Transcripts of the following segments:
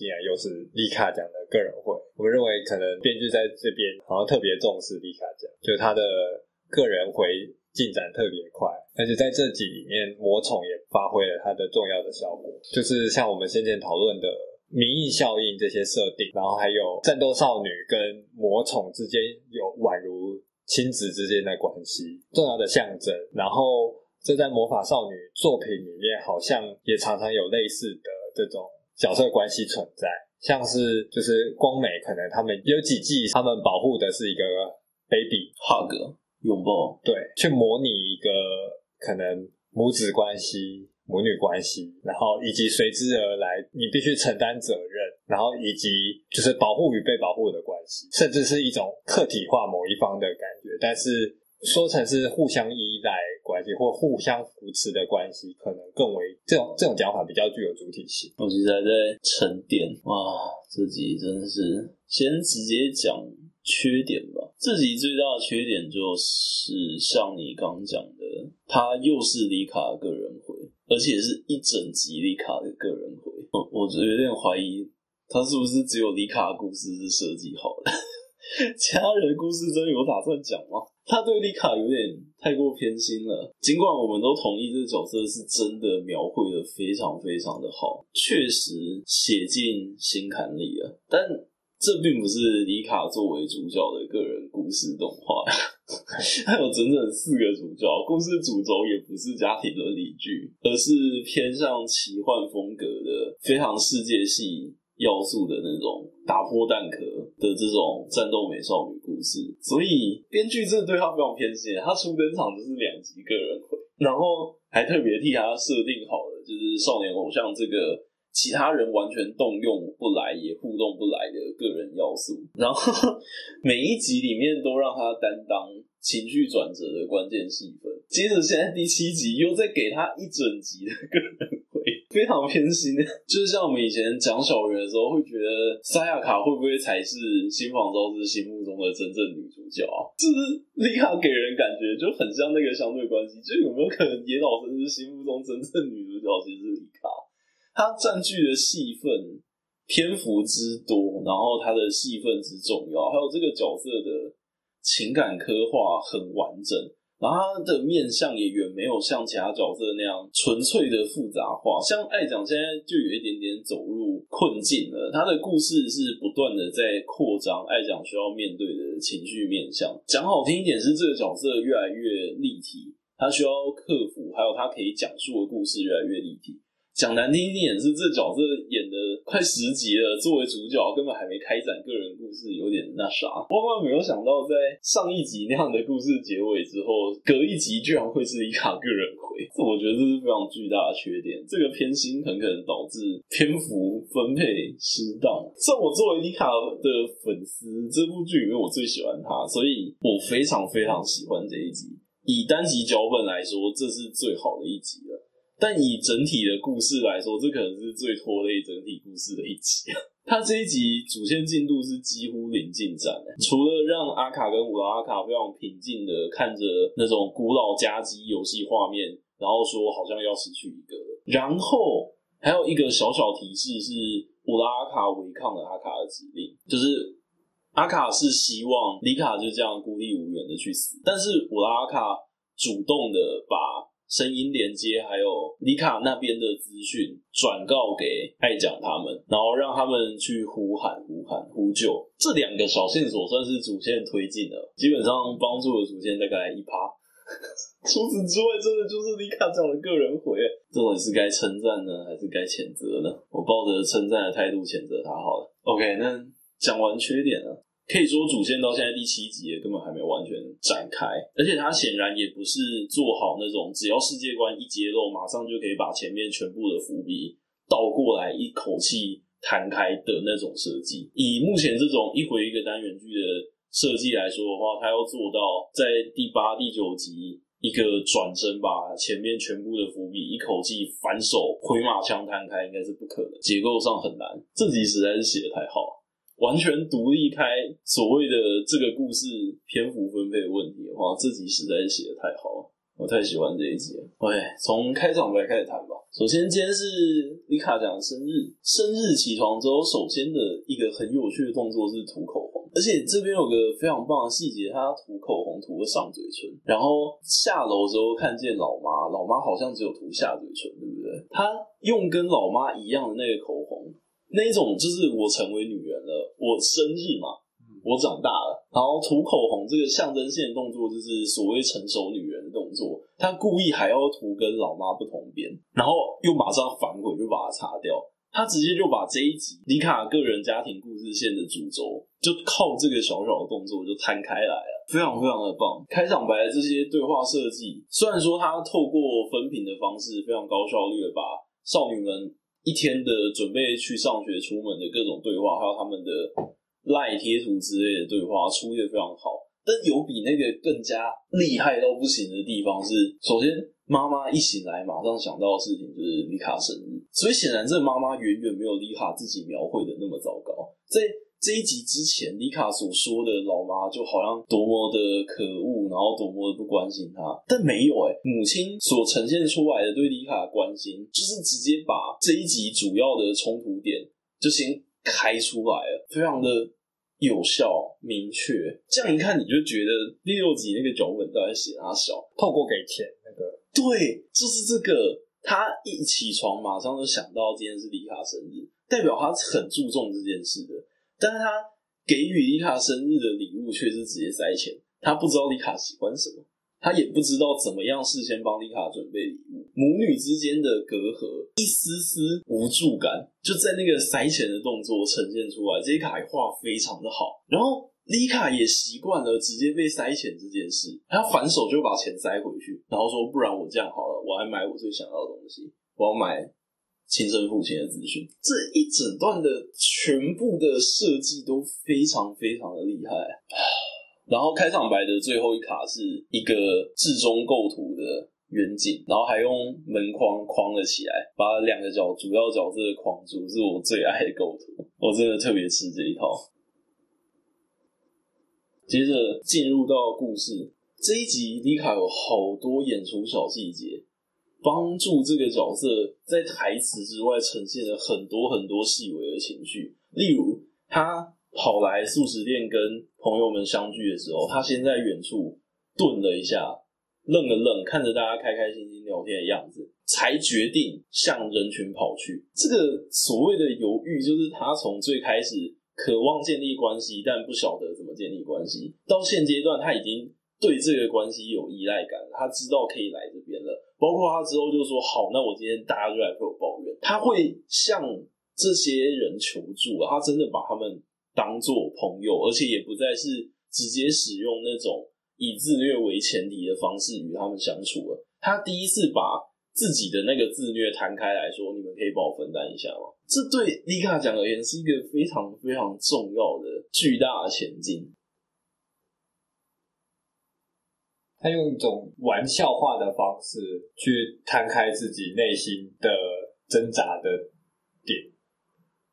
竟然又是丽卡奖的个人会。我们认为可能编剧在这边好像特别重视丽卡奖，就他的个人回进展特别快，而且在这集里面魔宠也发挥了它的重要的效果，就是像我们先前讨论的名义效应这些设定，然后还有战斗少女跟魔宠之间有宛如亲子之间的关系，重要的象征，然后。这在魔法少女作品里面，好像也常常有类似的这种角色关系存在，像是就是光美，可能他们有几季，他们保护的是一个 baby hug 拥抱，对，去模拟一个可能母子关系、母女关系，然后以及随之而来，你必须承担责任，然后以及就是保护与被保护的关系，甚至是一种客体化某一方的感觉，但是。说成是互相依赖关系或互相扶持的关系，可能更为这种这种讲法比较具有主体性。我现在在沉淀哇，这集真的是先直接讲缺点吧。这集最大的缺点就是像你刚刚讲的，他又是丽卡的个人回，而且是一整集丽卡的个人回。我我有点怀疑他是不是只有丽卡的故事是设计好的。其他人的故事真的有打算讲吗？他对丽卡有点太过偏心了。尽管我们都同意这个角色是真的描绘的非常非常的好，确实写进心坎里了。但这并不是丽卡作为主角的个人故事动画，还有整整四个主角，故事主轴也不是家庭伦理剧，而是偏向奇幻风格的非常世界系要素的那种打破蛋壳的这种战斗美少女故事，所以编剧真的对他非常偏心。他初登场就是两集个人回，然后还特别替他设定好了，就是少年偶像这个其他人完全动用不来也互动不来的个人要素，然后每一集里面都让他担当情绪转折的关键戏份。接着现在第七集又再给他一整集的个人。非常偏心，就是像我们以前讲小圆的时候，会觉得沙亚卡会不会才是新房昭之心目中的真正女主角啊？就是丽卡给人感觉就很像那个相对关系，就有没有可能野岛伸之心目中真正女主角其实是丽卡？她占据的戏份篇幅之多，然后她的戏份之重要，还有这个角色的情感刻画很完整。然后他的面相也远没有像其他角色那样纯粹的复杂化，像爱讲现在就有一点点走入困境了。他的故事是不断的在扩张，爱讲需要面对的情绪面相。讲好听一点是这个角色越来越立体，他需要克服，还有他可以讲述的故事越来越立体。讲难听一点是，这角色演的快十集了，作为主角根本还没开展个人故事，有点那啥。万万没有想到，在上一集那样的故事结尾之后，隔一集居然会是丽卡个人回，这我觉得这是非常巨大的缺点。这个偏心很可能导致篇幅分配失当。像我作为丽卡的粉丝，这部剧里面我最喜欢他，所以我非常非常喜欢这一集。以单集脚本来说，这是最好的一集。但以整体的故事来说，这可能是最拖累整体故事的一集。他这一集主线进度是几乎零进展，除了让阿卡跟乌拉阿卡非常平静的看着那种古老夹击游戏画面，然后说好像要失去一个。然后还有一个小小提示是，乌拉阿卡违抗了阿卡的指令，就是阿卡是希望里卡就这样孤立无援的去死，但是乌拉阿卡主动的把。声音连接，还有丽卡那边的资讯转告给爱讲他们，然后让他们去呼喊、呼喊、呼救。这两个小线索算是主线推进了，基本上帮助了主线大概一趴。除此之外，真的就是丽卡这样的个人回，这种是该称赞呢，还是该谴责呢？我抱着称赞的态度谴责他好了。OK，那讲完缺点了。可以说主线到现在第七集也根本还没完全展开，而且他显然也不是做好那种只要世界观一揭露，马上就可以把前面全部的伏笔倒过来一口气摊开的那种设计。以目前这种一回一个单元剧的设计来说的话，他要做到在第八、第九集一个转身，把前面全部的伏笔一口气反手回马枪摊开，应该是不可能，结构上很难。这集实在是写的太好了。完全独立开所谓的这个故事篇幅分配的问题的话，这集实在是写的太好了。我太喜欢这一集了。OK，从开场白开始谈吧。首先，今天是丽卡讲的生日。生日起床之后，首先的一个很有趣的动作是涂口红，而且这边有个非常棒的细节，他涂口红涂了上嘴唇，然后下楼之后看见老妈，老妈好像只有涂下嘴唇，对不对？他用跟老妈一样的那个口红，那一种就是我成为女人了，我生日嘛。我长大了，然后涂口红这个象征性的动作就是所谓成熟女人的动作。她故意还要涂跟老妈不同边，然后又马上反悔，就把它擦掉。他直接就把这一集丽卡个人家庭故事线的主轴，就靠这个小小的动作就摊开来了，非常非常的棒。开场白的这些对话设计，虽然说他透过分屏的方式非常高效率的把少女们一天的准备去上学、出门的各种对话，还有他们的。赖贴图之类的对话出的非常好，但有比那个更加厉害到不行的地方是，首先妈妈一醒来马上想到的事情就是丽卡生日，所以显然这妈妈远远没有丽卡自己描绘的那么糟糕。在这一集之前，丽卡所说的老妈就好像多么的可恶，然后多么的不关心她，但没有哎、母亲所呈现出来的对丽卡的关心，就是直接把这一集主要的冲突点就先。开出来了，非常的有效、明确。这样一看，你就觉得第六集那个脚本都在写他小，透过给钱那个，对，就是这个。他一起床，马上就想到今天是丽卡生日，代表他很注重这件事的。但是他给予丽卡生日的礼物却是直接塞钱，他不知道丽卡喜欢什么。他也不知道怎么样事先帮丽卡准备礼物，母女之间的隔阂，一丝丝无助感就在那个塞钱的动作呈现出来。这一卡画非常的好，然后丽卡也习惯了直接被塞钱这件事，他反手就把钱塞回去，然后说：“不然我这样好了，我还买我最想要的东西，我要买亲生父亲的资讯。”这一整段的全部的设计都非常非常的厉害。然后开场白的最后一卡是一个置中构图的远景，然后还用门框框了起来，把两个角主要角色框住，是我最爱的构图，我真的特别吃这一套。接着进入到故事，这一集里卡有好多演出小细节，帮助这个角色在台词之外呈现了很多很多细微的情绪，例如他。跑来素食店跟朋友们相聚的时候，他先在远处顿了一下，愣了愣，看着大家开开心心聊天的样子，才决定向人群跑去。这个所谓的犹豫，就是他从最开始渴望建立关系，但不晓得怎么建立关系，到现阶段他已经对这个关系有依赖感，他知道可以来这边了。包括他之后就说：“好，那我今天大家就来陪我抱怨。”他会向这些人求助，他真的把他们。当做朋友，而且也不再是直接使用那种以自虐为前提的方式与他们相处了。他第一次把自己的那个自虐摊开来说：“你们可以帮我分担一下吗？”这对丽卡讲而言是一个非常非常重要的巨大的前进。他用一种玩笑话的方式去摊开自己内心的挣扎的点。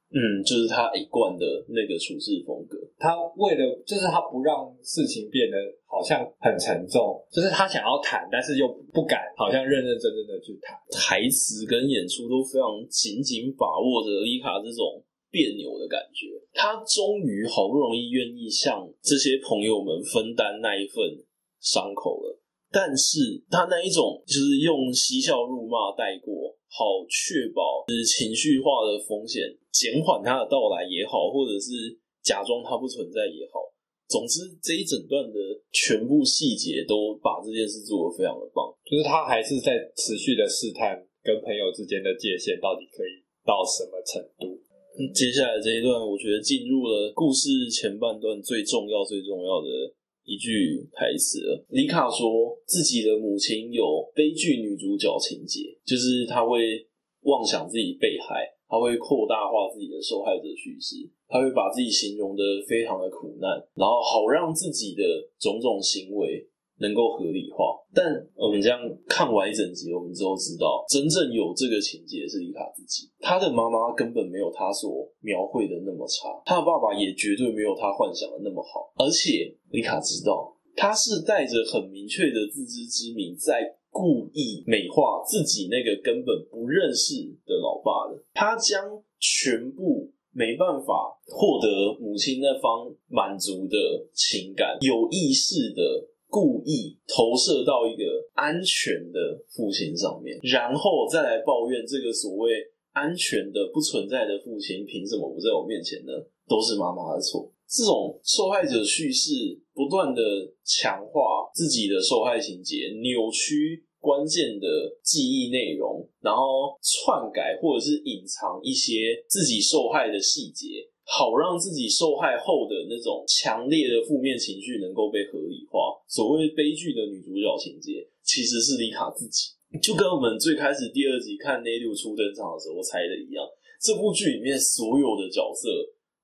嗯，就是他一贯的那个处事风格。他为了，就是他不让事情变得好像很沉重，就是他想要谈，但是又不敢，好像认认真真的去谈。台词跟演出都非常紧紧把握着丽卡这种别扭的感觉。他终于好不容易愿意向这些朋友们分担那一份伤口了，但是他那一种就是用嬉笑怒骂带过，好确保就是情绪化的风险。减缓他的到来也好，或者是假装他不存在也好，总之这一整段的全部细节都把这件事做得非常的棒。就是他还是在持续的试探跟朋友之间的界限到底可以到什么程度。接下来这一段，我觉得进入了故事前半段最重要、最重要的一句台词了。丽卡说自己的母亲有悲剧女主角情节，就是她会妄想自己被害。她会扩大化自己的受害者叙事，她会把自己形容得非常的苦难，然后好让自己的种种行为能够合理化。但我们这样看完一整集，我们之后知道，真正有这个情节是丽卡自己。他的妈妈根本没有他所描绘的那么差，他的爸爸也绝对没有他幻想的那么好。而且丽卡知道，他是带着很明确的自知之明，在故意美化自己那个根本不认识的老爸的。他将全部没办法获得母亲那方满足的情感，有意识的故意投射到一个安全的父亲上面，然后再来抱怨这个所谓安全的不存在的父亲凭什么不在我面前呢？都是妈妈的错。这种受害者叙事不断的强化自己的受害情节，扭曲关键的记忆内容，然后篡改或者是隐藏一些自己受害的细节，好让自己受害后的那种强烈的负面情绪能够被合理化。所谓悲剧的女主角情节，其实是丽卡自己，就跟我们最开始第二集看奈六初登场的时候猜的一样，这部剧里面所有的角色。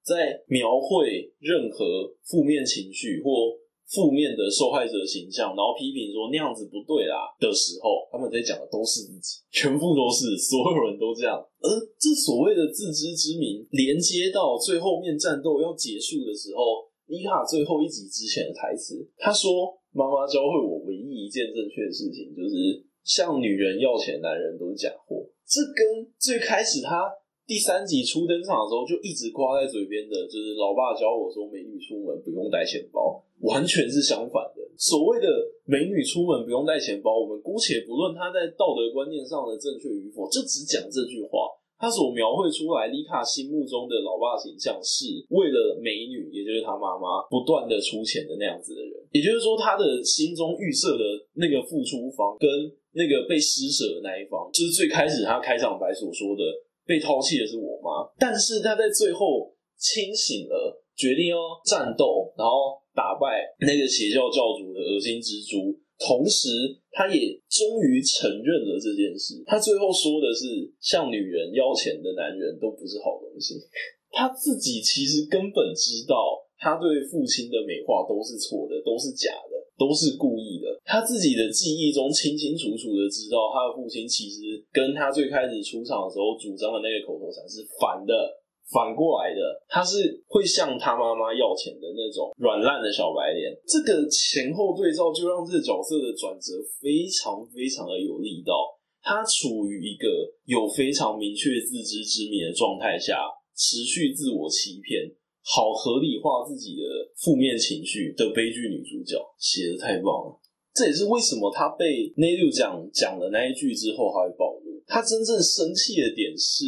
在描绘任何负面情绪或负面的受害者形象，然后批评说那样子不对啦的时候，他们在讲的都是自己，全部都是所有人都这样。而这所谓的自知之明，连接到最后面战斗要结束的时候，妮卡最后一集之前的台词，他说：“妈妈教会我唯一一件正确的事情，就是向女人要钱男人都是假货。”这跟最开始他。第三集初登场的时候，就一直挂在嘴边的，就是老爸教我说，美女出门不用带钱包，完全是相反的。所谓的美女出门不用带钱包，我们姑且不论她在道德观念上的正确与否，就只讲这句话，她所描绘出来丽卡心目中的老爸形象，是为了美女，也就是她妈妈不断的出钱的那样子的人。也就是说，他的心中预设的那个付出方跟那个被施舍的那一方，就是最开始他开场白所说的。被抛弃的是我妈，但是他在最后清醒了，决定要战斗，然后打败那个邪教教主的恶心蜘蛛。同时，他也终于承认了这件事。他最后说的是：向女人要钱的男人都不是好东西。他自己其实根本知道，他对父亲的美化都是错的，都是假的。都是故意的。他自己的记忆中清清楚楚的知道，他的父亲其实跟他最开始出场的时候主张的那个口头禅是反的，反过来的。他是会向他妈妈要钱的那种软烂的小白脸。这个前后对照，就让这个角色的转折非常非常的有力道。他处于一个有非常明确自知之明的状态下，持续自我欺骗。好合理化自己的负面情绪的悲剧女主角，写得太棒了。这也是为什么她被 Nelu 讲讲了那一句之后，她会暴露。她真正生气的点是，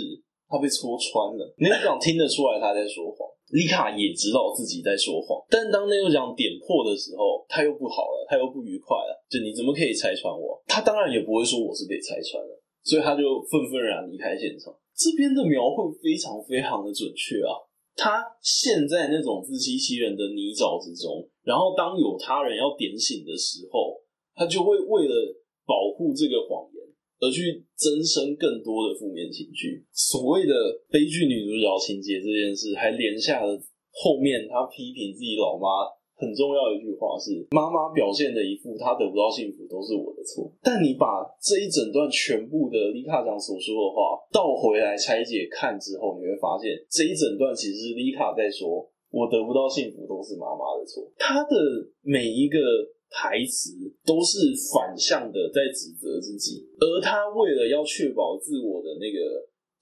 她被戳穿了。Nelu 讲听得出来她在说谎，丽卡也知道自己在说谎。但当 Nelu 讲点破的时候，她又不好了，她又不愉快了。就你怎么可以拆穿我？她当然也不会说我是被拆穿了，所以她就愤愤然离开现场。这边的描绘非常非常的准确啊。他陷在那种自欺欺人的泥沼之中，然后当有他人要点醒的时候，他就会为了保护这个谎言而去增生更多的负面情绪。所谓的悲剧女主角情节这件事，还连下了后面他批评自己老妈。很重要一句话是：妈妈表现的一副她得不到幸福都是我的错。但你把这一整段全部的丽卡讲所说的话倒回来拆解看之后，你会发现这一整段其实是丽卡在说：我得不到幸福都是妈妈的错。她的每一个台词都是反向的在指责自己，而她为了要确保自我的那个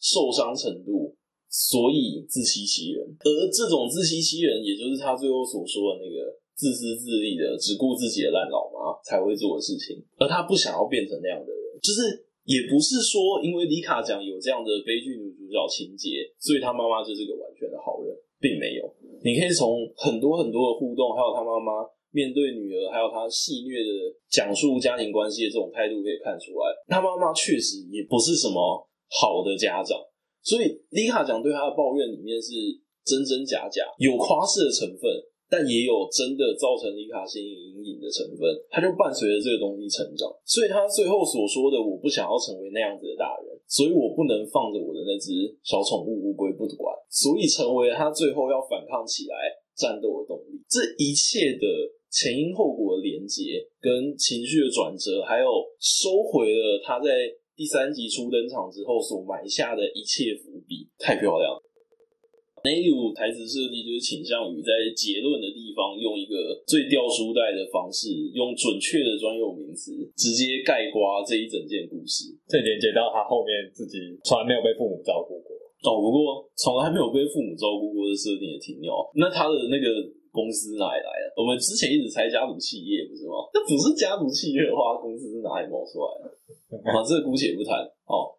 受伤程度。所以自欺欺人，而这种自欺欺人，也就是他最后所说的那个自私自利的、只顾自己的烂老妈才会做的事情。而他不想要变成那样的人，就是也不是说因为李卡讲有这样的悲剧女主角情节，所以他妈妈就是个完全的好人，并没有。你可以从很多很多的互动，还有他妈妈面对女儿，还有他戏谑的讲述家庭关系的这种态度，可以看出来，他妈妈确实也不是什么好的家长。所以，丽卡讲对他的抱怨里面是真真假假，有夸饰的成分，但也有真的造成丽卡心理阴影的成分。他就伴随着这个东西成长。所以他最后所说的“我不想要成为那样子的大人，所以我不能放着我的那只小宠物乌龟不管”，所以成为了他最后要反抗起来战斗的动力。这一切的前因后果的连接，跟情绪的转折，还有收回了他在。第三集初登场之后所埋下的一切伏笔，太漂亮了。奈留台词设计就是倾向于在结论的地方用一个最掉书袋的方式，用准确的专有名词直接概括这一整件故事。再连接到他后面自己从来没有被父母照顾过哦，不过从来没有被父母照顾过的设定也挺妙。那他的那个公司哪里来的？我们之前一直猜家族企业不是吗？那不是家族企业的话，公司是哪里冒出来的？啊，这个姑且不谈。哦，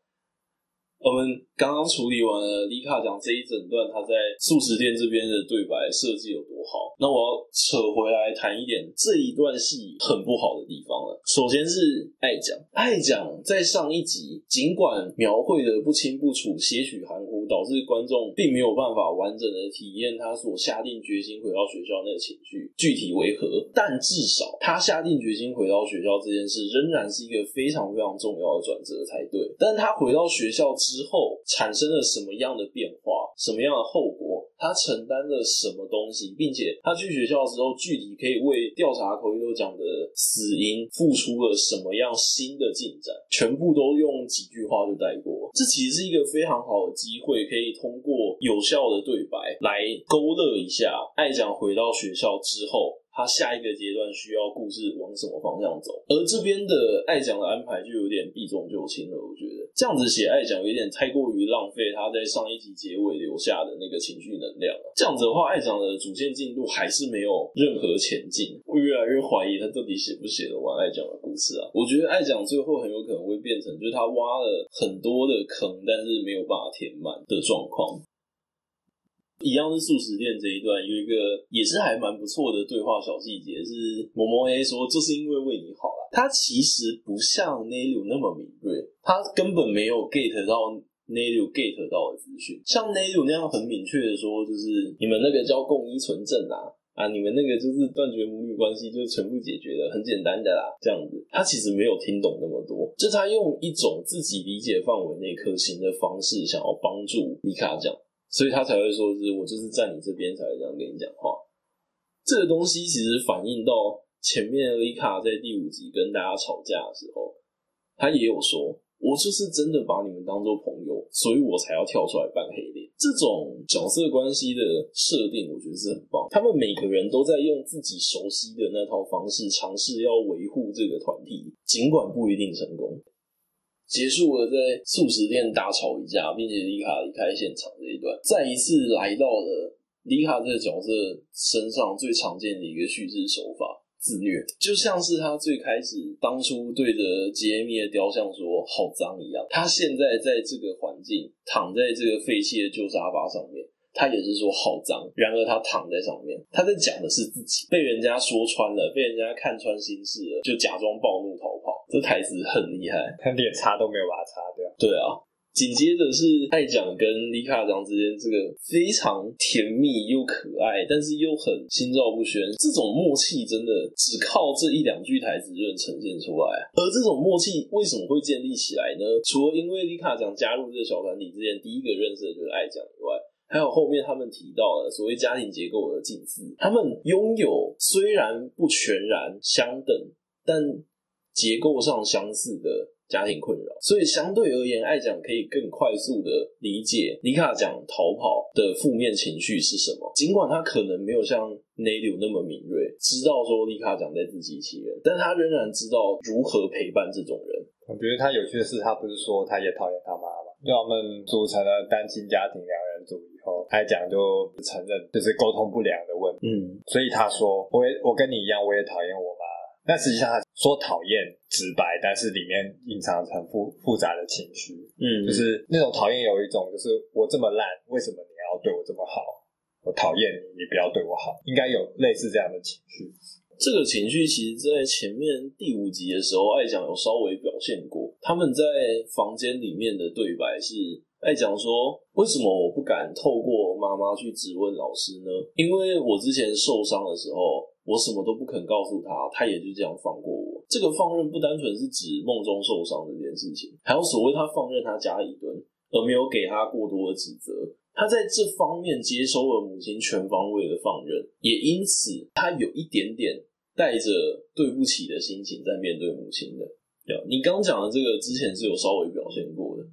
我们刚刚处理完了丽卡讲这一整段，他在素食店这边的对白设计有多好。那我要扯回来谈一点这一段戏很不好的地方了。首先是爱讲，爱讲在上一集尽管描绘的不清不楚、些许含糊，导致观众并没有办法完整的体验他所下定决心回到学校那个情绪具体为何，但至少他下定决心回到学校这件事仍然是一个非常非常重要的转折才对。但他回到学校之后产生了什么样的变化，什么样的后果？他承担了什么东西，并且他去学校之后，具体可以为调查口音都讲的死因付出了什么样新的进展，全部都用几句话就带过。这其实是一个非常好的机会，可以通过有效的对白来勾勒一下爱讲回到学校之后。他下一个阶段需要故事往什么方向走，而这边的爱讲的安排就有点避重就轻了。我觉得这样子写爱讲有点太过于浪费他在上一集结尾留下的那个情绪能量了。这样子的话，爱讲的主线进度还是没有任何前进。我越来越怀疑他到底写不写得完爱讲的故事啊？我觉得爱讲最后很有可能会变成就是他挖了很多的坑，但是没有办法填满的状况。一样是素食店这一段有一个也是还蛮不错的对话小细节，是某某 A 说，就是因为为你好了。他其实不像 Nelu 那么敏锐，他根本没有 get 到 Nelu get 到的资讯，像 Nelu 那样很明确的说，就是你们那个叫共依存症啊啊，你们那个就是断绝母女关系，就是全部解决了，很简单的啦，这样子。他其实没有听懂那么多，就他用一种自己理解范围内可行的方式，想要帮助丽卡讲。所以他才会说，是我就是在你这边才会这样跟你讲话。这个东西其实反映到前面丽卡在第五集跟大家吵架的时候，他也有说，我就是真的把你们当做朋友，所以我才要跳出来扮黑脸。这种角色关系的设定，我觉得是很棒。他们每个人都在用自己熟悉的那套方式，尝试要维护这个团体，尽管不一定成功。结束了在素食店大吵一架，并且丽卡离开现场这一段，再一次来到了丽卡这个角色身上最常见的一个叙事手法——自虐，就像是他最开始当初对着杰米的雕像说“好脏”一样。他现在在这个环境，躺在这个废弃的旧沙发上面，他也是说“好脏”。然而他躺在上面，他在讲的是自己被人家说穿了，被人家看穿心事了，就假装暴怒逃跑。这台词很厉害，他 连擦都没有把它擦掉。对啊，紧接着是爱讲跟李卡讲之间这个非常甜蜜又可爱，但是又很心照不宣。这种默契真的只靠这一两句台词就能呈现出来。而这种默契为什么会建立起来呢？除了因为李卡讲加入这个小团体之前第一个认识的就是爱讲以外，还有后面他们提到了所谓家庭结构的近似，他们拥有虽然不全然相等，但结构上相似的家庭困扰，所以相对而言，爱讲可以更快速的理解尼卡讲逃跑的负面情绪是什么。尽管他可能没有像奈留那么敏锐，知道说尼卡讲在自欺欺人，但他仍然知道如何陪伴这种人。我觉得他有趣的是，他不是说他也讨厌他妈妈，就他们组成了单亲家庭两人组以后，爱讲就承认就是沟通不良的问题。嗯，所以他说，我也我跟你一样，我也讨厌我妈。但实际上，他说讨厌直白，但是里面隐藏着很复复杂的情绪。嗯，就是那种讨厌有一种，就是我这么烂，为什么你要对我这么好？我讨厌你，你不要对我好。应该有类似这样的情绪。这个情绪其实，在前面第五集的时候，爱讲有稍微表现过。他们在房间里面的对白是爱讲说：“为什么我不敢透过妈妈去质问老师呢？因为我之前受伤的时候。”我什么都不肯告诉他，他也就这样放过我。这个放任不单纯是指梦中受伤这件事情，还有所谓他放任他家里蹲，而没有给他过多的指责。他在这方面接收了母亲全方位的放任，也因此他有一点点带着对不起的心情在面对母亲的。你刚讲的这个之前是有稍微表现过的。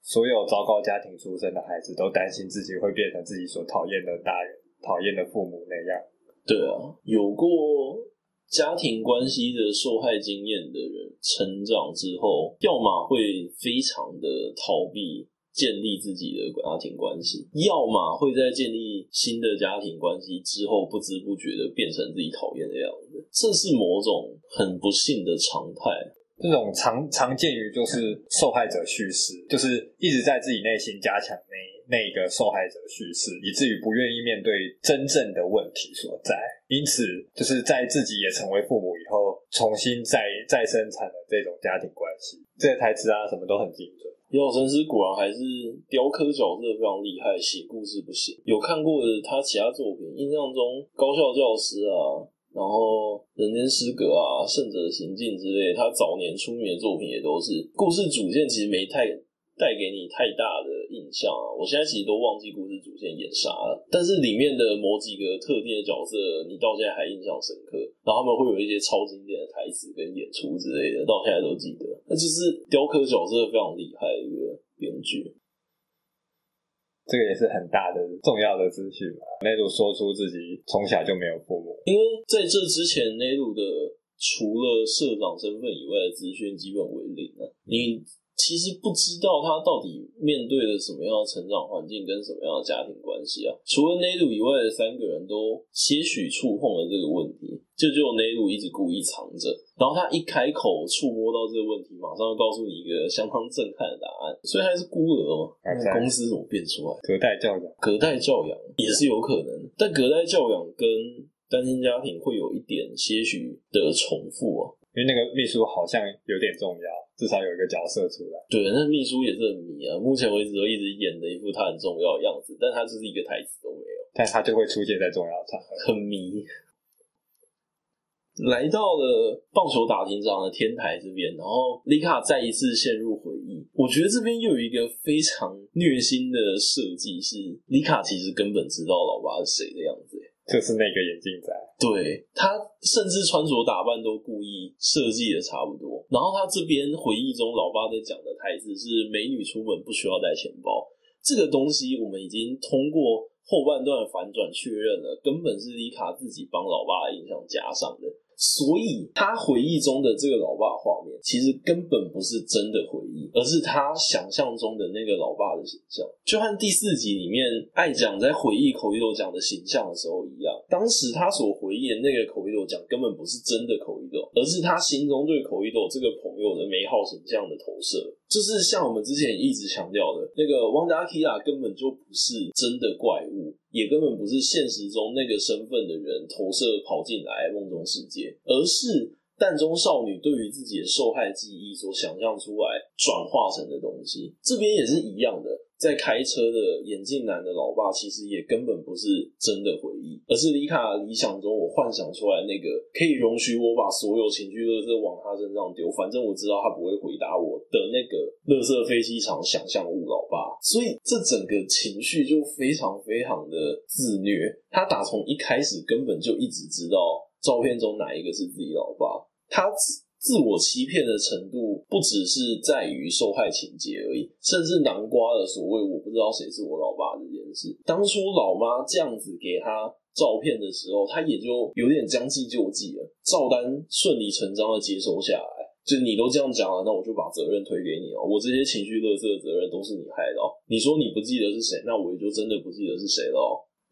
所有糟糕家庭出身的孩子都担心自己会变成自己所讨厌的大人、讨厌的父母那样。对啊，有过家庭关系的受害经验的人，成长之后，要么会非常的逃避。建立自己的家庭关系，要么会在建立新的家庭关系之后，不知不觉的变成自己讨厌的样子。这是某种很不幸的常态。这种常常见于就是受害者叙事，就是一直在自己内心加强那那个受害者叙事，以至于不愿意面对真正的问题所在。因此，就是在自己也成为父母以后，重新再再生产的这种家庭关系。这些台词啊，什么都很精准。姚晨师果然还是雕刻角色非常厉害，写故事不行。有看过的他其他作品，印象中《高校教师》啊，然后《人间失格》啊，《圣者行径》之类，他早年出名的作品也都是故事主线其实没太。带给你太大的印象啊！我现在其实都忘记故事主线演啥了，但是里面的某几个特定的角色，你到现在还印象深刻。然后他们会有一些超经典的台词跟演出之类的，到现在都记得。那就是雕刻角色非常厉害的一个编剧。这个也是很大的重要的资讯吧。内鲁说出自己从小就没有父母，因为在这之前，内鲁的除了社长身份以外的资讯基本为零啊。你。其实不知道他到底面对了什么样的成长环境跟什么样的家庭关系啊。除了内鲁以外的三个人都些许触碰了这个问题，就只有内鲁一直故意藏着。然后他一开口触摸到这个问题，马上就告诉你一个相当震撼的答案。所以他是孤儿嘛？那公司怎么变出来？隔代教养，隔代教养也是有可能，但隔代教养跟单亲家庭会有一点些许的重复啊。因为那个秘书好像有点重要，至少有一个角色出来。对，那秘书也是很迷啊，目前为止都一直演的一副他很重要的样子，但他就是一个台词都没有，但他就会出现在重要场合，很迷。来到了棒球打庭长的天台这边，然后丽卡再一次陷入回忆。我觉得这边又有一个非常虐心的设计，是丽卡其实根本知道老爸是谁的样子。就是那个眼镜仔，对，他甚至穿着打扮都故意设计的差不多。然后他这边回忆中，老爸在讲的台词是“美女出门不需要带钱包”。这个东西我们已经通过后半段反转确认了，根本是李卡自己帮老爸的印象加上的。所以他回忆中的这个老爸画面，其实根本不是真的回忆，而是他想象中的那个老爸的形象，就和第四集里面爱讲在回忆口一头讲的形象的时候一样。当时他所回忆的那个口一斗讲，根本不是真的口一斗，而是他心中对口一斗这个朋友的美好形象的投射。就是像我们之前一直强调的，那个汪达基拉根本就不是真的怪物。也根本不是现实中那个身份的人投射跑进来梦中世界，而是蛋中少女对于自己的受害记忆所想象出来转化成的东西。这边也是一样的。在开车的眼镜男的老爸，其实也根本不是真的回忆，而是丽卡理想中我幻想出来那个可以容许我把所有情绪垃圾往他身上丢，反正我知道他不会回答我的那个垃圾飞机场想象物老爸。所以这整个情绪就非常非常的自虐。他打从一开始根本就一直知道照片中哪一个是自己老爸，他。自我欺骗的程度不只是在于受害情节而已，甚至南瓜的所谓“我不知道谁是我老爸”这件事，当初老妈这样子给他照片的时候，他也就有点将计就计了，照单顺理成章的接收下来。就你都这样讲了，那我就把责任推给你哦，我这些情绪垃圾的责任都是你害的。你说你不记得是谁，那我也就真的不记得是谁了。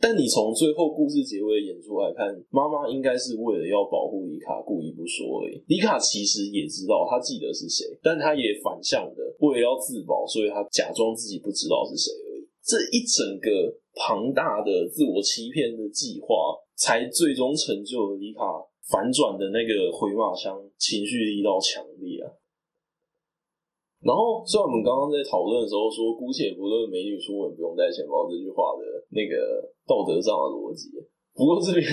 但你从最后故事结尾演出来看，妈妈应该是为了要保护李卡，故意不说而已。丽卡其实也知道他记得是谁，但他也反向的为了要自保，所以他假装自己不知道是谁而已。这一整个庞大的自我欺骗的计划，才最终成就了李卡反转的那个回马枪，情绪力道强烈啊！然后，虽然我们刚刚在讨论的时候说，姑且不论美女出门不用带钱包这句话的那个道德上的逻辑，不过这边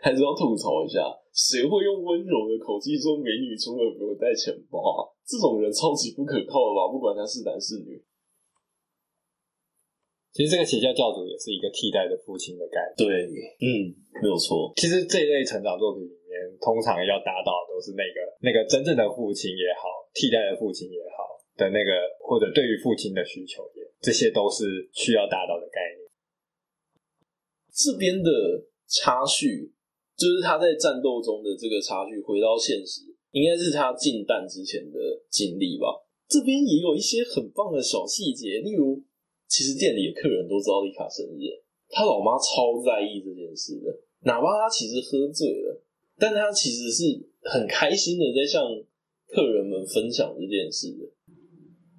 还是要吐槽一下，谁会用温柔的口气说美女出门不用带钱包啊？这种人超级不可靠的吧？不管他是男是女。其实这个邪教教主也是一个替代的父亲的概念。对，嗯，没有错。其实这一类成长作品里面，通常要达到的都是那个那个真正的父亲也好，替代的父亲也好。的那个，或者对于父亲的需求也，这些都是需要达到的概念。这边的插叙，就是他在战斗中的这个插叙，回到现实，应该是他进弹之前的经历吧。这边也有一些很棒的小细节，例如，其实店里的客人都知道丽卡生日，他老妈超在意这件事的，哪怕他其实喝醉了，但他其实是很开心的在向客人们分享这件事的。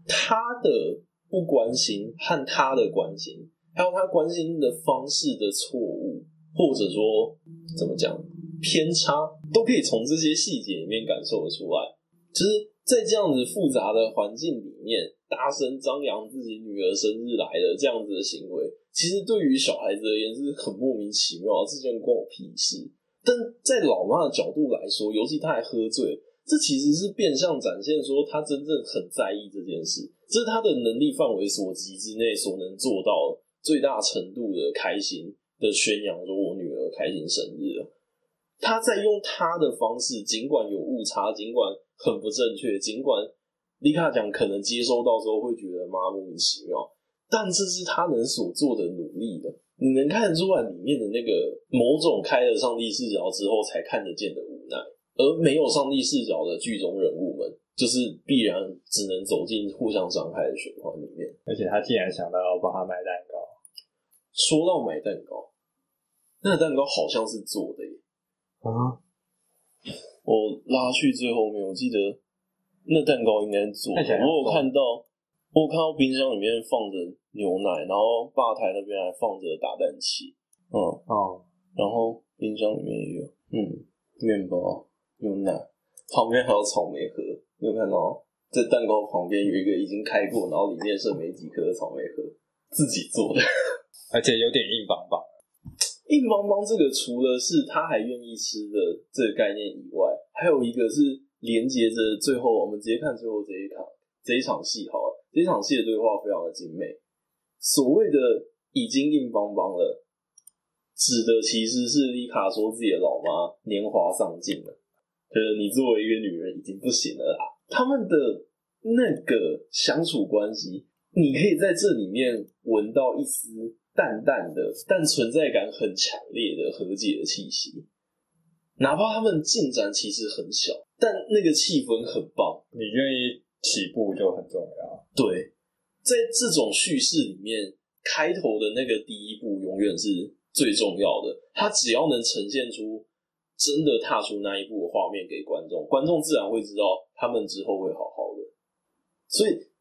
他的不关心和他的关心，还有他关心的方式的错误，或者说怎么讲偏差，都可以从这些细节里面感受得出来，就是。在这样子复杂的环境里面，大声张扬自己女儿生日来了这样子的行为，其实对于小孩子而言是很莫名其妙，这件关我屁事。但在老妈的角度来说，尤其她还喝醉，这其实是变相展现说他真正很在意这件事，这是他的能力范围所及之内所能做到最大程度的开心的宣扬，说我女儿开心生日了。他在用他的方式，尽管有误差，尽管很不正确，尽管丽卡讲可能接收到之后会觉得妈莫名其妙，但这是他能所做的努力的。你能看得出来里面的那个某种开了上帝视角之后才看得见的，而没有上帝视角的剧中人物们，就是必然只能走进互相伤害的循环里面。而且他竟然想到要帮他买蛋糕。说到买蛋糕，那个蛋糕好像是做的耶。啊！我拉去最后面，我记得那蛋糕应该做的。我有看到，我有看到冰箱里面放着牛奶，然后吧台那边还放着打蛋器。嗯哦，然后冰箱里面也有，嗯，面包、牛奶，旁边还有草莓盒。你有看到，在蛋糕旁边有一个已经开过，然后里面剩没几颗的草莓盒，自己做的，而且有点硬邦邦。硬邦邦这个除了是他还愿意吃的这个概念以外，还有一个是连接着最后，我们直接看最后这一场这一场戏好了，这一场戏的对话非常的精美。所谓的已经硬邦邦了，指的其实是丽卡说自己的老妈年华丧尽了，就是你作为一个女人已经不行了啦。他们的那个相处关系，你可以在这里面闻到一丝。淡淡的，但存在感很强烈的和解的气息，哪怕他们进展其实很小，但那个气氛很棒。你愿意起步就很重要。对，在这种叙事里面，开头的那个第一步永远是最重要的。它只要能呈现出真的踏出那一步的画面给观众，观众自然会知道他们之后会好好的。所以。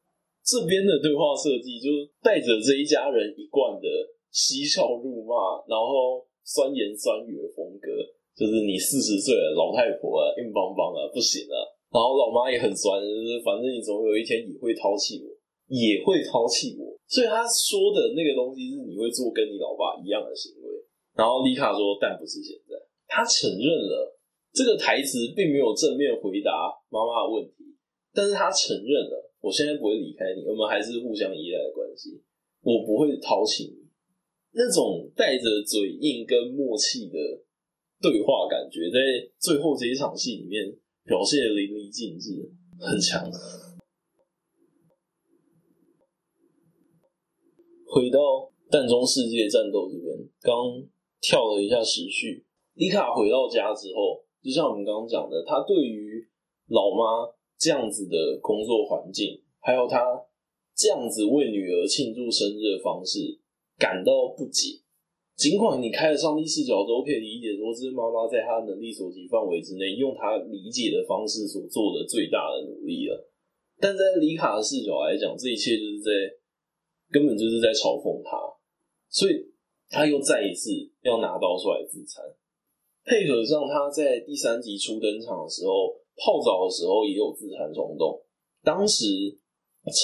这边的对话设计就是带着这一家人一贯的嬉笑怒骂，然后酸言酸语的风格，就是你四十岁了，老太婆啊，硬邦邦啊，不行了。然后老妈也很酸，就是反正你总有一天也会抛弃我，也会抛弃我。所以他说的那个东西是你会做跟你老爸一样的行为。然后丽卡说，但不是现。他承认了这个台词并没有正面回答妈妈的问题，但是他承认了。我现在不会离开你，我们还是互相依赖的关系。我不会抛弃你，那种带着嘴硬跟默契的对话感觉，在最后这一场戏里面表现淋漓尽致，很强。回到蛋中世界战斗这边，刚跳了一下时序。丽卡回到家之后，就像我们刚刚讲的，他对于老妈。这样子的工作环境，还有他这样子为女儿庆祝生日的方式，感到不解。尽管你开了上帝视角，都可以理解说，这是妈妈在她能力所及范围之内，用她理解的方式所做的最大的努力了。但在李卡的视角来讲，这一切就是在根本就是在嘲讽他，所以他又再一次要拿刀出来自残，配合上他在第三集初登场的时候。泡澡的时候也有自残冲动，当时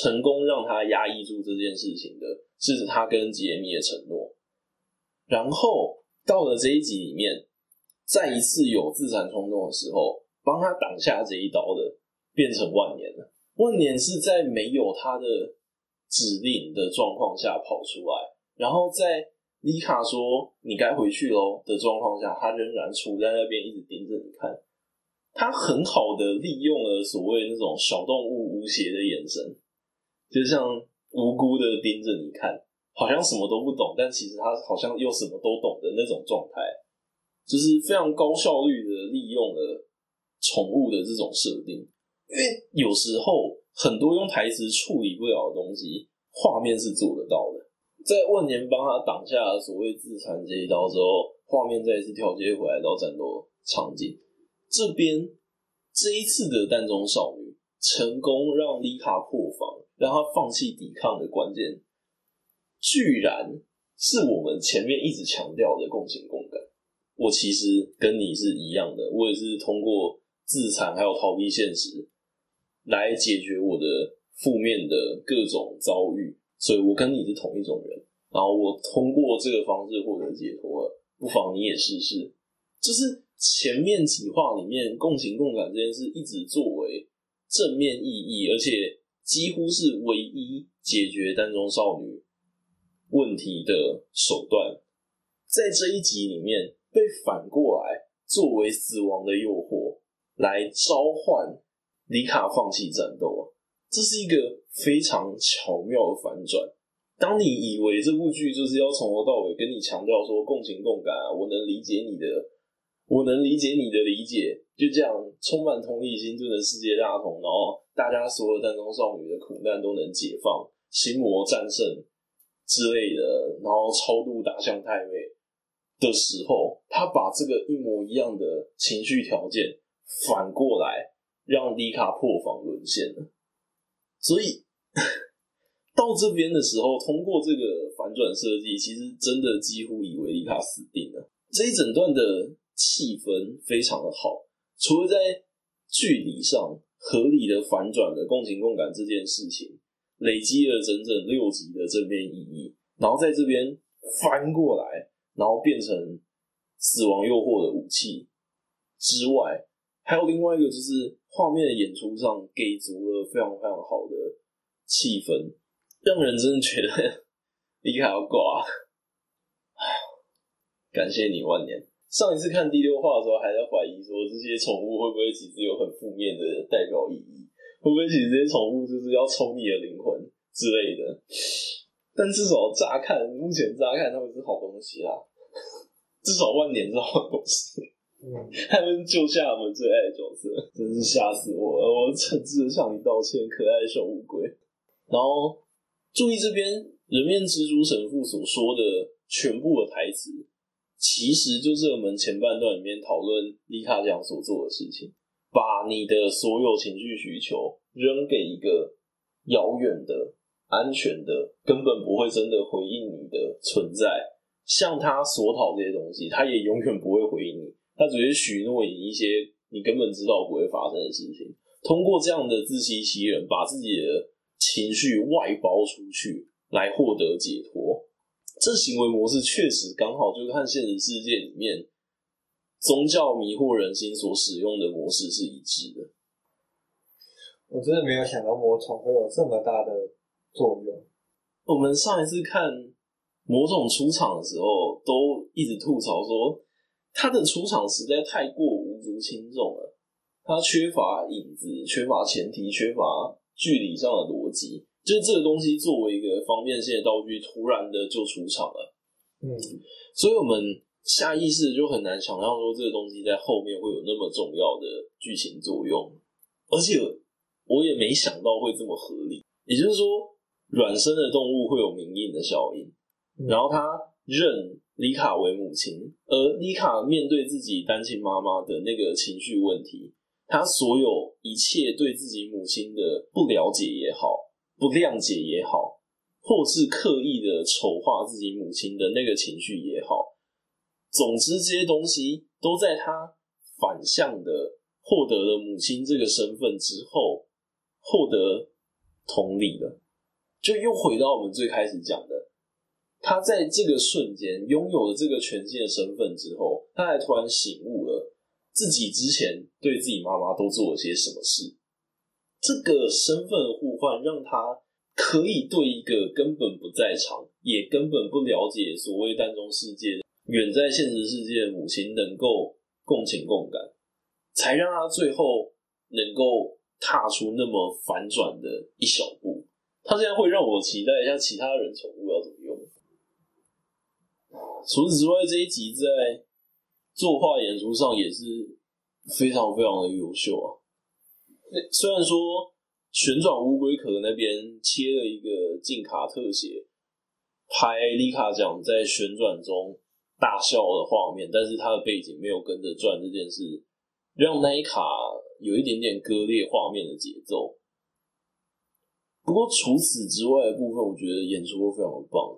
成功让他压抑住这件事情的是他跟杰米的承诺，然后到了这一集里面，再一次有自残冲动的时候，帮他挡下这一刀的变成万年了。万年是在没有他的指令的状况下跑出来，然后在丽卡说“你该回去喽”的状况下，他仍然杵在那边一直盯着你看。他很好的利用了所谓那种小动物无邪的眼神，就像无辜的盯着你看，好像什么都不懂，但其实他好像又什么都懂的那种状态，就是非常高效率的利用了宠物的这种设定。因为有时候很多用台词处理不了的东西，画面是做得到的。在万年帮他挡下了所谓自残这一刀之后，画面再一次跳接回来到战斗场景。这边这一次的蛋中少女成功让丽卡破防，让她放弃抵抗的关键，居然是我们前面一直强调的共情共感。我其实跟你是一样的，我也是通过自残还有逃避现实来解决我的负面的各种遭遇，所以我跟你是同一种人。然后我通过这个方式获得解脱，不妨你也试试，就是。前面几话里面，共情共感这件事一直作为正面意义，而且几乎是唯一解决单中少女问题的手段。在这一集里面，被反过来作为死亡的诱惑来召唤里卡放弃战斗，这是一个非常巧妙的反转。当你以为这部剧就是要从头到尾跟你强调说共情共感，我能理解你的。我能理解你的理解，就这样充满同理心就能世界大同，然后大家所有蛋中少女的苦难都能解放，心魔战胜之类的，然后超度打向太妹的时候，他把这个一模一样的情绪条件反过来让迪卡破防沦陷了。所以 到这边的时候，通过这个反转设计，其实真的几乎以为丽卡死定了。这一整段的。气氛非常的好，除了在距离上合理的反转了共情共感这件事情，累积了整整六集的正面意义，然后在这边翻过来，然后变成死亡诱惑的武器之外，还有另外一个就是画面的演出上给足了非常非常好的气氛，让人真的觉得你还要挂，感谢你万年。上一次看第六话的时候，还在怀疑说这些宠物会不会其实有很负面的代表意义，会不会其实这些宠物就是要抽你的灵魂之类的？但至少乍看，目前乍看他们是好东西啊，至少万年是好东西。他们救下我们最爱的角色，真是吓死我了！我诚挚的向你道歉，可爱的小乌龟。然后注意这边人面蜘蛛神父所说的全部的台词。其实就是我们前半段里面讨论丽卡酱所做的事情，把你的所有情绪需求扔给一个遥远的、安全的、根本不会真的回应你的存在，向他索讨这些东西，他也永远不会回应你，他只是许诺你一些你根本知道不会发生的事情。通过这样的自欺欺人，把自己的情绪外包出去，来获得解脱。这行为模式确实刚好就是和现实世界里面宗教迷惑人心所使用的模式是一致的。我真的没有想到魔宠会有这么大的作用。我们上一次看魔宠出场的时候，都一直吐槽说他的出场实在太过无足轻重了，他缺乏影子，缺乏前提，缺乏距离上的逻辑。就是这个东西作为一个方便性的道具，突然的就出场了。嗯，所以我们下意识就很难想象说这个东西在后面会有那么重要的剧情作用，而且我也没想到会这么合理。也就是说，卵生的动物会有明印的效应，然后他认丽卡为母亲，而丽卡面对自己单亲妈妈的那个情绪问题，他所有一切对自己母亲的不了解也好。不谅解也好，或是刻意的丑化自己母亲的那个情绪也好，总之这些东西都在他反向的获得了母亲这个身份之后，获得同理了，就又回到我们最开始讲的，他在这个瞬间拥有了这个全新的身份之后，他还突然醒悟了自己之前对自己妈妈都做了些什么事。这个身份互换让他可以对一个根本不在场，也根本不了解所谓蛋中世界、远在现实世界的母亲能够共情共感。才让他最后能够踏出那么反转的一小步。他现在会让我期待一下其他人从。除此之外，这一集在作画演出上也是非常非常的优秀啊。虽然说旋转乌龟壳那边切了一个近卡特写，拍丽卡酱在旋转中大笑的画面，但是他的背景没有跟着转这件事，让那一卡有一点点割裂画面的节奏。不过除此之外的部分，我觉得演出都非常的棒，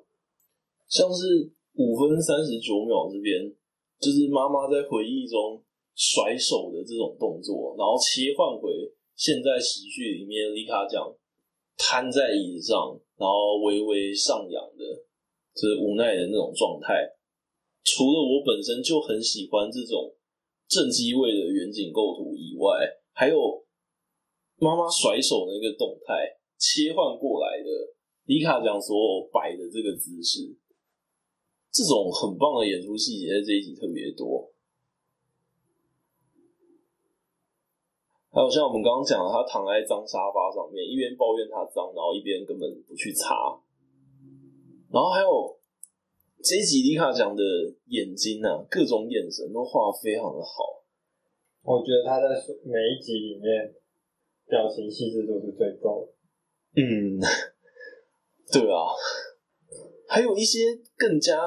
像是五分三十九秒这边，就是妈妈在回忆中甩手的这种动作，然后切换回现在时序里面，里卡讲瘫在椅子上，然后微微上扬的，就是无奈的那种状态。除了我本身就很喜欢这种。正机位的远景构图以外，还有妈妈甩手那个动态切换过来的，里卡讲所摆的这个姿势，这种很棒的演出细节在这一集特别多。还有像我们刚刚讲的，他躺在脏沙发上面，一边抱怨他脏，然后一边根本不去擦，然后还有。这一集里卡讲的眼睛啊，各种眼神都画得非常的好。我觉得他在每一集里面表情细致度是最高的。嗯，对啊，还有一些更加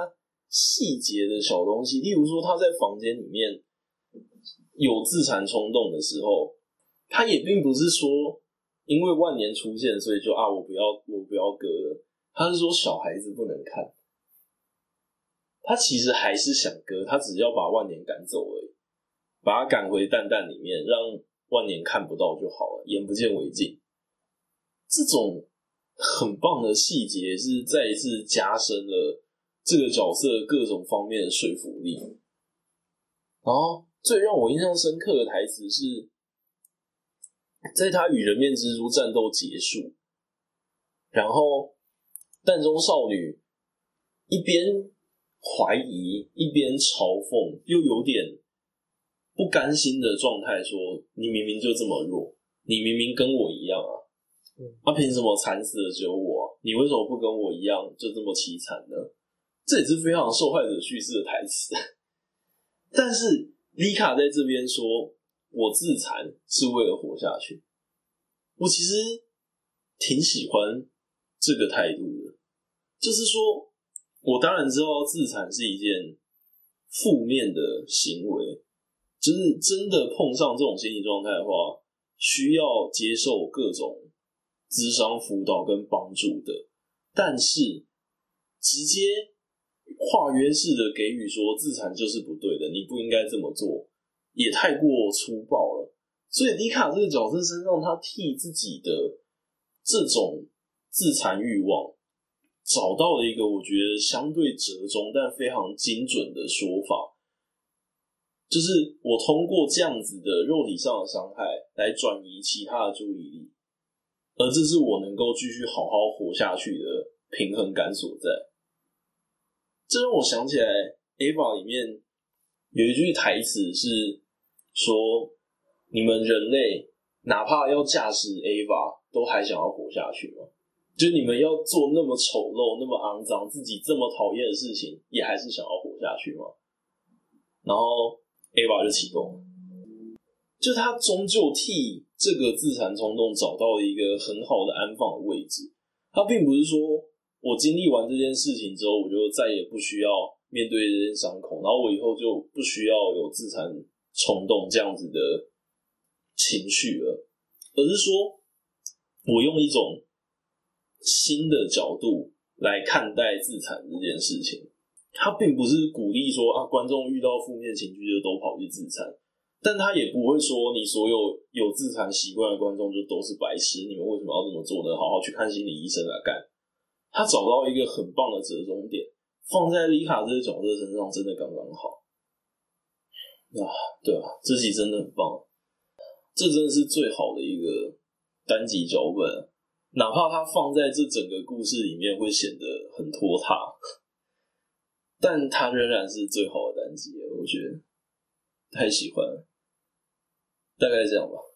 细节的小东西，例如说他在房间里面有自残冲动的时候，他也并不是说因为万年出现，所以就啊，我不要 我不要割了，他是说小孩子不能看。他其实还是想割，他只要把万年赶走而已，把他赶回蛋蛋里面，让万年看不到就好了，眼不见为净。这种很棒的细节是再一次加深了这个角色各种方面的说服力。然后最让我印象深刻的台词是，在他与人面蜘蛛战斗结束，然后蛋中少女一边。怀疑一边嘲讽，又有点不甘心的状态，说：“你明明就这么弱，你明明跟我一样啊，他凭、什么惨死的只有我？你为什么不跟我一样就这么凄惨呢？”这也是非常受害者叙事的台词。但是丽卡在这边说：“我自残是为了活下去。”我其实挺喜欢这个态度的，就是说。我当然知道自残是一件负面的行为，就是真的碰上这种心理状态的话，需要接受各种咨商辅导跟帮助的。但是直接化约式的给予说自残就是不对的，你不应该这么做，也太过粗暴了。所以迪卡这个角色身上，他替自己的这种自残欲望。找到了一个我觉得相对折中但非常精准的说法，就是我通过这样子的肉体上的伤害来转移其他的注意力，而这是我能够继续好好活下去的平衡感所在。这让我想起来《，Ava》里面有一句台词是说：“你们人类哪怕要驾驶 Ava，都还想要活下去吗？”就你们要做那么丑陋、那么肮脏、自己这么讨厌的事情，也还是想要活下去吗？然后 Ava 就启动了，就他终究替这个自残冲动找到了一个很好的安放的位置。他并不是说我经历完这件事情之后，我就再也不需要面对这件伤口，然后我以后就不需要有自残冲动这样子的情绪了，而是说我用一种。新的角度来看待自残这件事情，他并不是鼓励说啊，观众遇到负面情绪就都跑去自残，但他也不会说你所有有自残习惯的观众就都是白痴，你们为什么要这么做呢？好好去看心理医生来干。他找到一个很棒的折中点，放在里卡这个角色身上，真的刚刚好。啊，对啊，这集真的很棒，这真的是最好的一个单集脚本。哪怕它放在这整个故事里面会显得很拖沓，但它仍然是最好的单集，我觉得太喜欢了。大概这样吧。